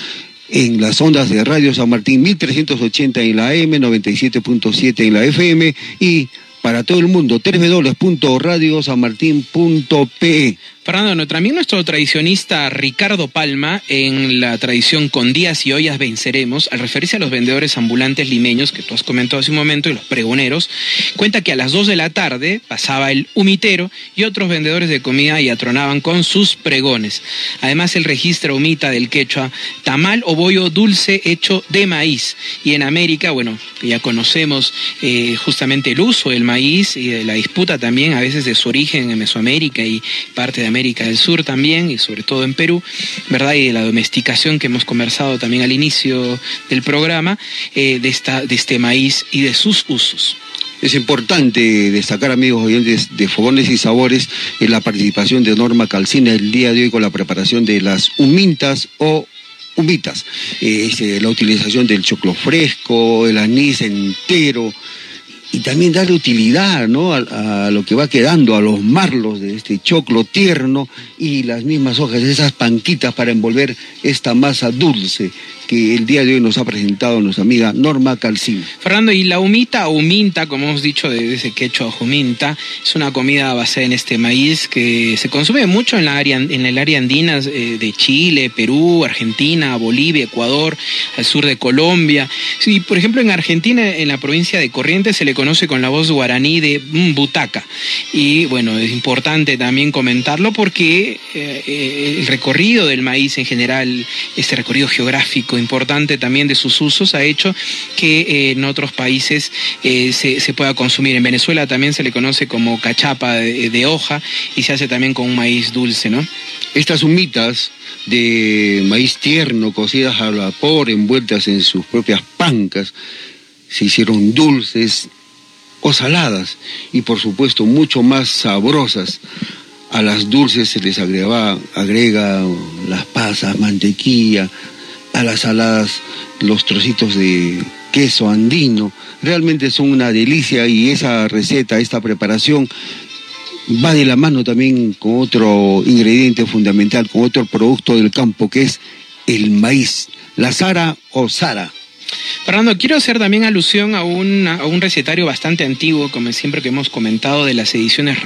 en las ondas de Radio San Martín 1380 en la AM, 97.7 en la FM y para todo el mundo, www.radiosanmartin.pe. Fernando, también nuestro tradicionista Ricardo Palma, en la tradición con días y ollas venceremos, al referirse a los vendedores ambulantes limeños, que tú has comentado hace un momento, y los pregoneros, cuenta que a las 2 de la tarde pasaba el humitero y otros vendedores de comida y atronaban con sus pregones. Además, el registro humita del quechua, tamal o bollo dulce hecho de maíz. Y en América, bueno, ya conocemos eh, justamente el uso del maíz y de la disputa también a veces de su origen en Mesoamérica y parte de América del Sur también, y sobre todo en Perú, ¿verdad? Y de la domesticación que hemos conversado también al inicio del programa, eh, de, esta, de este maíz y de sus usos. Es importante destacar, amigos oyentes de Fogones y Sabores, en la participación de Norma Calcina el día de hoy con la preparación de las humintas o humitas. Eh, la utilización del choclo fresco, el anís entero, y también darle utilidad ¿no? a, lo que va quedando, a los marlos de este choclo tierno y las mismas hojas, esas panquitas para envolver esta masa dulce que el día de hoy nos ha presentado nuestra amiga Norma Calcín. Fernando, y la humita o huminta, como hemos dicho de ese quechua huminta, es una comida basada en este maíz que se consume mucho en, la área, en el área andina eh, de Chile, Perú, Argentina, Bolivia, Ecuador, al sur de Colombia. Sí, por ejemplo, en Argentina, en la provincia de Corrientes, se le conoce con la voz guaraní de butaca. Y bueno, es importante también comentarlo porque eh, eh, el recorrido del maíz en general, este recorrido geográfico, importante también de sus usos ha hecho que eh, en otros países eh, se, pueda consumir. En Venezuela también se le conoce como cachapa de, hoja y se hace también con un maíz dulce, ¿no? Estas humitas de maíz tierno, cocidas al vapor, envueltas en sus propias pancas, se hicieron dulces o saladas y por supuesto mucho más sabrosas. A las dulces se les agrega, agrega las pasas, mantequilla, a las saladas los trocitos de queso andino. Realmente son una delicia y esa receta, esta preparación va de la mano también con otro ingrediente fundamental, con otro producto del campo que es el maíz, la zara o zara. Fernando, quiero hacer también alusión a un, a un recetario bastante antiguo, como siempre que hemos comentado, de las ediciones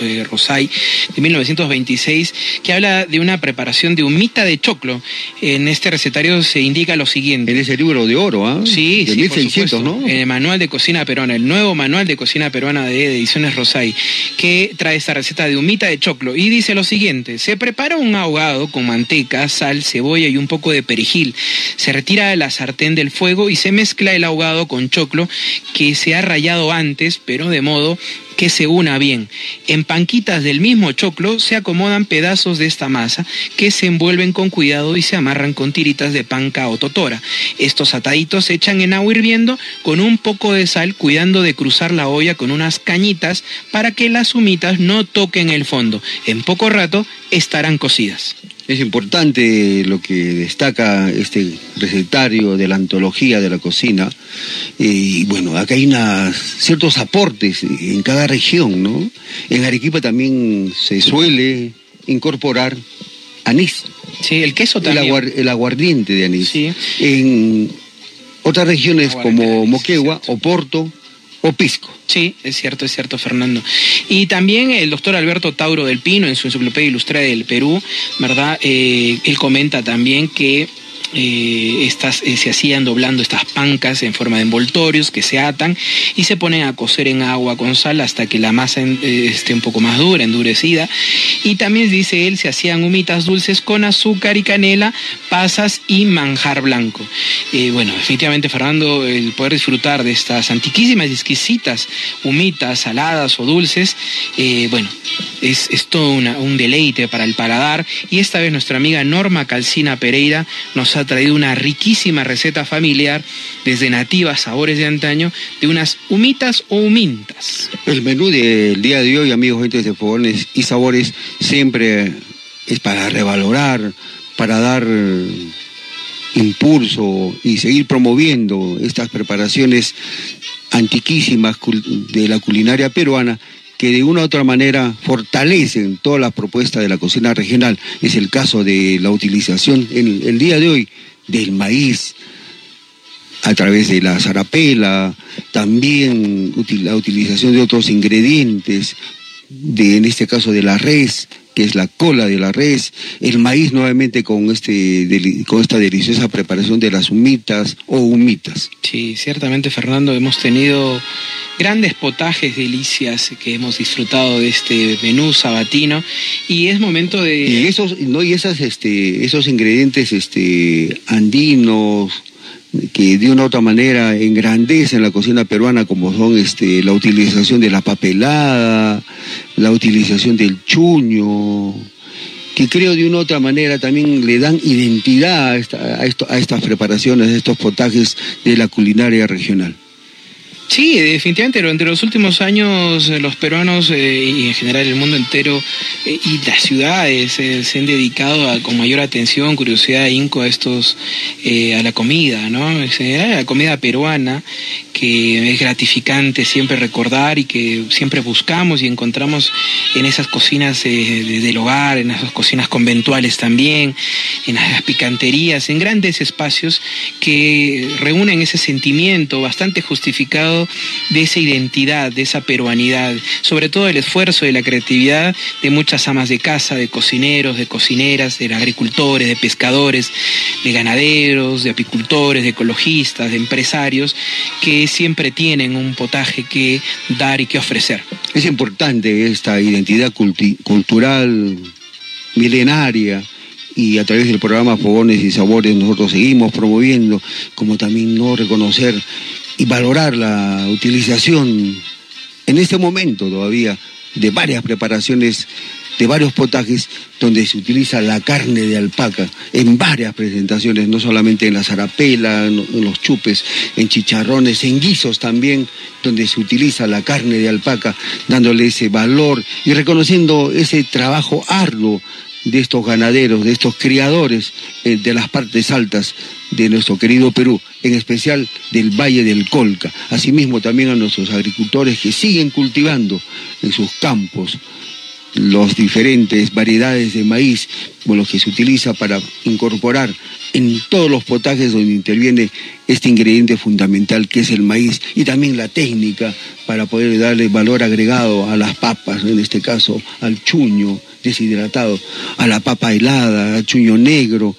eh, Rosay de 1926, que habla de una preparación de humita de choclo. En este recetario se indica lo siguiente. En ese libro de oro, ¿ah? Sí, de 1600, ¿no? En el Manual de Cocina Peruana, el nuevo Manual de Cocina Peruana de Ediciones Rosay, que trae esta receta de humita de choclo. Y dice lo siguiente, se prepara un ahogado con manteca, sal, cebolla y un poco de perejil. Se retira la sartén del fuego y se mezcla el ahogado con choclo que se ha rayado antes, pero de modo que se una bien. En panquitas del mismo choclo se acomodan pedazos de esta masa que se envuelven con cuidado y se amarran con tiritas de panca o totora. Estos ataditos se echan en agua hirviendo con un poco de sal, cuidando de cruzar la olla con unas cañitas para que las humitas no toquen el fondo. En poco rato estarán cocidas. Es importante lo que destaca este recetario de la antología de la cocina. Eh, y bueno, acá hay unas, ciertos aportes en cada región, ¿no? En Arequipa también se suele incorporar anís. Sí, el queso también. El, aguardiente de anís. Sí. En otras regiones como Moquegua, Oporto, o Pisco. Sí, es cierto, es cierto, Fernando. Y también el doctor Alberto Tauro del Pino, en su enciclopedia ilustrada del Perú, ¿verdad? Eh, él comenta también que eh, estas, eh, se hacían doblando estas pancas en forma de envoltorios que se atan y se ponen a cocer en agua con sal hasta que la masa eh, esté un poco más dura, endurecida. Y también dice él, se hacían humitas dulces con azúcar y canela, pasas y manjar blanco. bueno, definitivamente Fernando, el poder disfrutar de estas antiquísimas y exquisitas humitas, saladas o dulces, bueno, es, es todo un deleite para el paladar. Y esta vez nuestra amiga Norma Calcina Pereira nos ha ha traído una riquísima receta familiar desde nativas sabores de antaño de unas humitas o humintas. El menú del día de hoy, amigos gente de Fogones y Sabores, siempre es para revalorar, para dar impulso y seguir promoviendo estas preparaciones antiquísimas de la culinaria peruana que de una u otra manera fortalecen todas las propuestas de la cocina regional. Es el caso de la utilización en el día de hoy del maíz a través de la zarapela, también la utilización de otros ingredientes, de, en este caso de la res, que es la cola de la res, el maíz nuevamente con, este, con esta deliciosa preparación de las humitas o humitas. Sí, ciertamente Fernando, hemos tenido grandes potajes, delicias que hemos disfrutado de este menú sabatino y es momento de... Y esos, no, y esas, este, esos ingredientes este, andinos, que de una u otra manera engrandecen la cocina peruana, como son este, la utilización de la papelada, la utilización del chuño, que creo de una u otra manera también le dan identidad a, a estas preparaciones, a estos potajes de la culinaria regional. Sí, definitivamente, entre los últimos años eh, los peruanos eh, y en general el mundo entero eh, y las ciudades se han dedicado con mayor atención, curiosidad e inco a estos, a la comida, ¿no? En general a la comida peruana, que es gratificante siempre recordar y que siempre buscamos y encontramos en esas cocinas del hogar, en esas cocinas conventuales también, en las picanterías, en grandes espacios que reúnen ese sentimiento bastante justificado de esa identidad, de esa peruanidad, sobre todo el esfuerzo y la creatividad de muchas amas de casa, de cocineros, de cocineras, de agricultores, de pescadores, de ganaderos, de apicultores, de ecologistas, de empresarios, que siempre tienen un potaje que dar y que ofrecer. Es importante esta identidad cultural milenaria y a través del programa Fogones y Sabores nosotros seguimos promoviendo, como también no reconocer y valorar la utilización en este momento todavía de varias preparaciones, de varios potajes donde se utiliza la carne de alpaca en varias presentaciones, no solamente en la zarapela, en los chupes, en chicharrones, en guisos también, donde se utiliza la carne de alpaca, dándole ese valor y reconociendo ese trabajo arduo de estos ganaderos, de estos criadores eh, de las partes altas de nuestro querido Perú, en especial del Valle del Colca. Asimismo también a nuestros agricultores que siguen cultivando en sus campos las diferentes variedades de maíz, como los que se utiliza para incorporar en todos los potajes donde interviene este ingrediente fundamental que es el maíz y también la técnica para poder darle valor agregado a las papas, en este caso al chuño, deshidratado, a la papa helada, al chuño negro,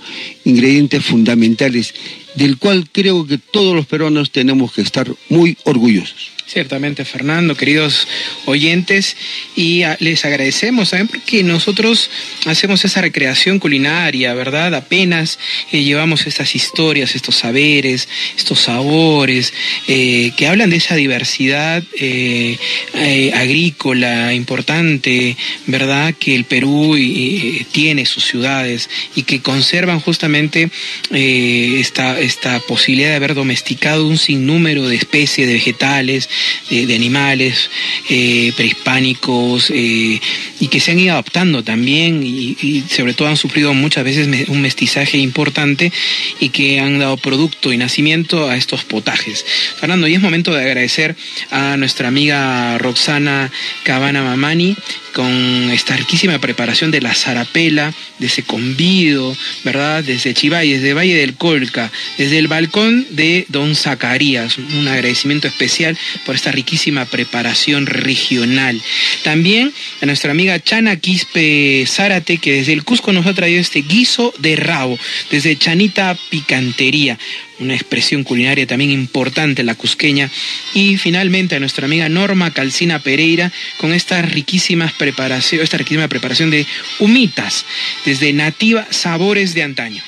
ingredientes fundamentales del cual creo que todos los peruanos tenemos que estar muy orgullosos. Ciertamente, Fernando, queridos oyentes, y les agradecemos, ¿saben? Porque nosotros hacemos esa recreación culinaria, ¿verdad? Apenas eh, llevamos estas historias, estos saberes, estos sabores, eh, que hablan de esa diversidad eh, agrícola importante, ¿verdad? Que el Perú tiene sus ciudades y que conservan justamente esta esta posibilidad de haber domesticado un sinnúmero de especies de vegetales, de, animales eh, prehispánicos y que se han ido adaptando también y, sobre todo han sufrido muchas veces un mestizaje importante y que han dado producto y nacimiento a estos potajes. Fernando, y es momento de agradecer a nuestra amiga Roxana Cabana Mamani con esta riquísima preparación de la zarapela, de ese convido, ¿verdad? Desde Chivay, desde Valle del Colca, desde el balcón de Don Zacarías. Un agradecimiento especial por esta riquísima preparación regional. También a nuestra amiga Chana Quispe Zárate, que desde el Cusco nos ha traído este guiso de rabo, desde Chanita Picantería una expresión culinaria también importante, la cusqueña. Y finalmente a nuestra amiga Norma Calcina Pereira con estas riquísimas preparación, esta riquísima preparación de humitas, desde nativa sabores de antaño.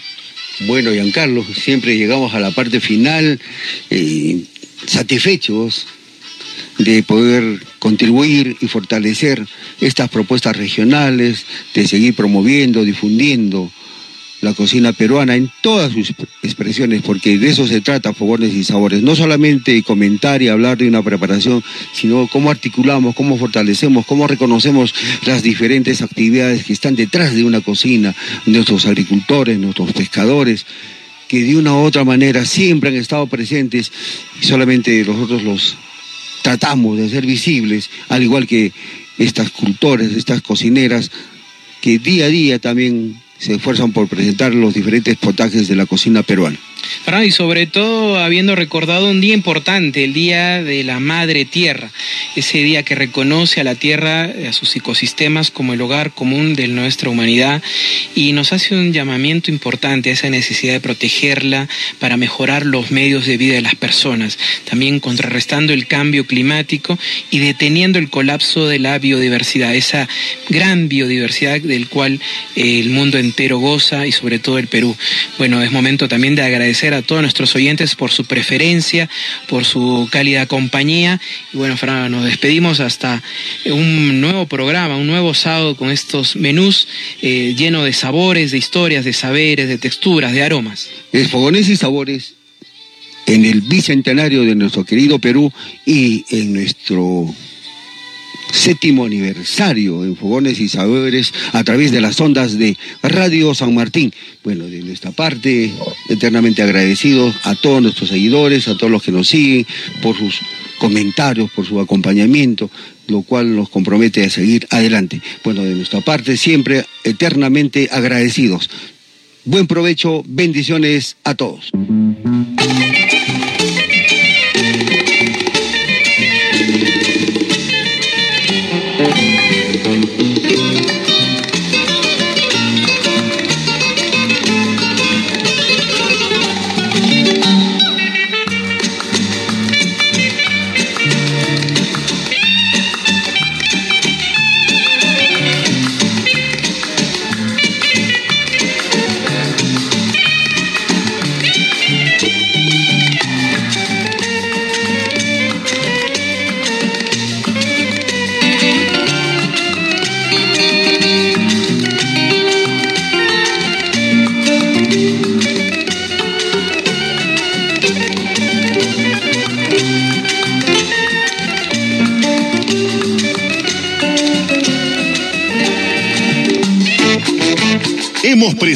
Bueno, Giancarlo, siempre llegamos a la parte final eh, satisfechos de poder contribuir y fortalecer estas propuestas regionales, de seguir promoviendo, difundiendo la cocina peruana en todas sus expresiones, porque de eso se trata, fogones y sabores. No solamente comentar y hablar de una preparación, sino cómo articulamos, cómo fortalecemos, cómo reconocemos las diferentes actividades que están detrás de una cocina, nuestros agricultores, nuestros pescadores que de una u otra manera siempre han estado presentes y solamente nosotros los tratamos de hacer visibles, al igual que estas cultores, estas cocineras, que día a día también se esfuerzan por presentar los diferentes potajes de la cocina peruana y sobre todo habiendo recordado un día importante, el Día de la Madre Tierra, ese día que reconoce a la Tierra, a sus ecosistemas como el hogar común de nuestra humanidad y nos hace un llamamiento importante a esa necesidad de protegerla para mejorar los medios de vida de las personas, también contrarrestando el cambio climático y deteniendo el colapso de la biodiversidad, esa gran biodiversidad del cual el mundo entero goza y sobre todo el Perú. Bueno, es momento también de agradecer a todos nuestros oyentes por su preferencia, por su cálida compañía. Y bueno, Fernando, nos despedimos hasta un nuevo programa, un nuevo sábado con estos menús eh, llenos de sabores, de historias, de saberes, de texturas, de aromas. Es Fogones y Sabores en el bicentenario de nuestro querido Perú y en nuestro séptimo aniversario en Fogones y Sabores a través de las ondas de Radio San Martín. Bueno, de nuestra parte, eternamente agradecidos a todos nuestros seguidores, a todos los que nos siguen, por sus comentarios, por su acompañamiento, lo cual nos compromete a seguir adelante. Bueno, de nuestra parte, siempre eternamente agradecidos. Buen provecho, bendiciones a todos.